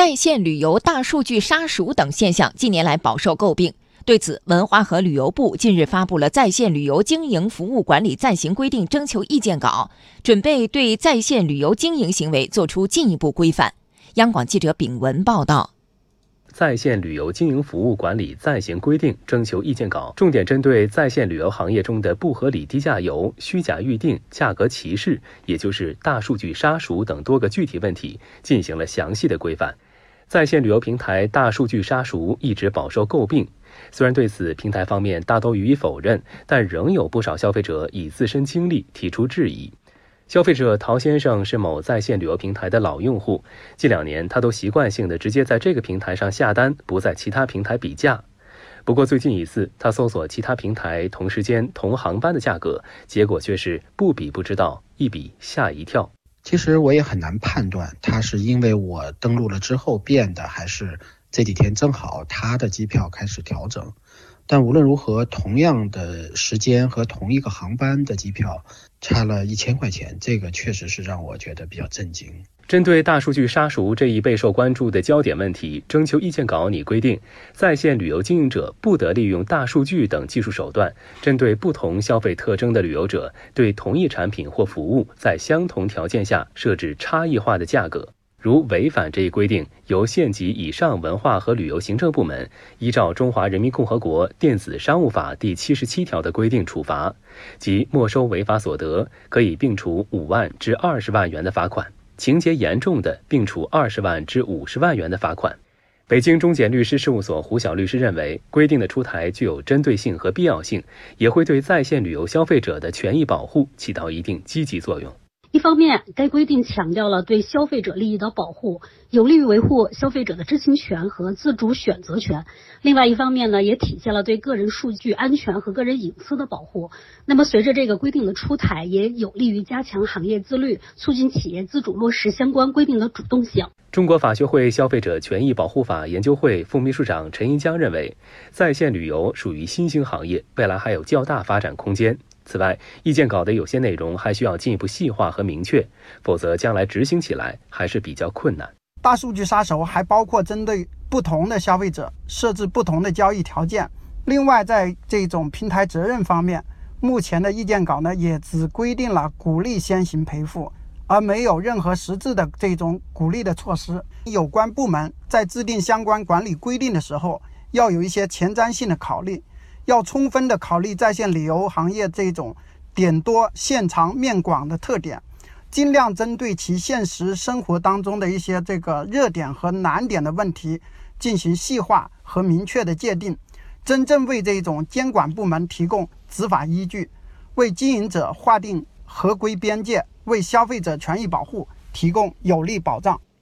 在线旅游大数据杀熟等现象近年来饱受诟病。对此，文化和旅游部近日发布了《在线旅游经营服务管理暂行规定》征求意见稿，准备对在线旅游经营行为作出进一步规范。央广记者丙文报道。在线旅游经营服务管理暂行规定征求意见稿，重点针对在线旅游行业中的不合理低价游、虚假预订、价格歧视，也就是大数据杀熟等多个具体问题，进行了详细的规范。在线旅游平台大数据杀熟一直饱受诟病，虽然对此平台方面大都予以否认，但仍有不少消费者以自身经历提出质疑。消费者陶先生是某在线旅游平台的老用户，近两年他都习惯性的直接在这个平台上下单，不在其他平台比价。不过最近一次，他搜索其他平台同时间同航班的价格，结果却是不比不知道，一比吓一跳。其实我也很难判断，他是因为我登录了之后变的，还是这几天正好他的机票开始调整。但无论如何，同样的时间和同一个航班的机票差了一千块钱，这个确实是让我觉得比较震惊。针对大数据杀熟这一备受关注的焦点问题，征求意见稿拟规定，在线旅游经营者不得利用大数据等技术手段，针对不同消费特征的旅游者，对同一产品或服务在相同条件下设置差异化的价格。如违反这一规定，由县级以上文化和旅游行政部门依照《中华人民共和国电子商务法》第七十七条的规定处罚，即没收违法所得，可以并处五万至二十万元的罚款；情节严重的，并处二十万至五十万元的罚款。北京中检律师事务所胡晓律师认为，规定的出台具有针对性和必要性，也会对在线旅游消费者的权益保护起到一定积极作用。一方面，该规定强调了对消费者利益的保护，有利于维护消费者的知情权和自主选择权；另外一方面呢，也体现了对个人数据安全和个人隐私的保护。那么，随着这个规定的出台，也有利于加强行业自律，促进企业自主落实相关规定的主动性。中国法学会消费者权益保护法研究会副秘书长陈一江认为，在线旅游属于新兴行业，未来还有较大发展空间。此外，意见稿的有些内容还需要进一步细化和明确，否则将来执行起来还是比较困难。大数据杀手还包括针对不同的消费者设置不同的交易条件。另外，在这种平台责任方面，目前的意见稿呢也只规定了鼓励先行赔付，而没有任何实质的这种鼓励的措施。有关部门在制定相关管理规定的时候，要有一些前瞻性的考虑。要充分的考虑在线旅游行业这种点多线长面广的特点，尽量针对其现实生活当中的一些这个热点和难点的问题进行细化和明确的界定，真正为这种监管部门提供执法依据，为经营者划定合规边界，为消费者权益保护提供有力保障。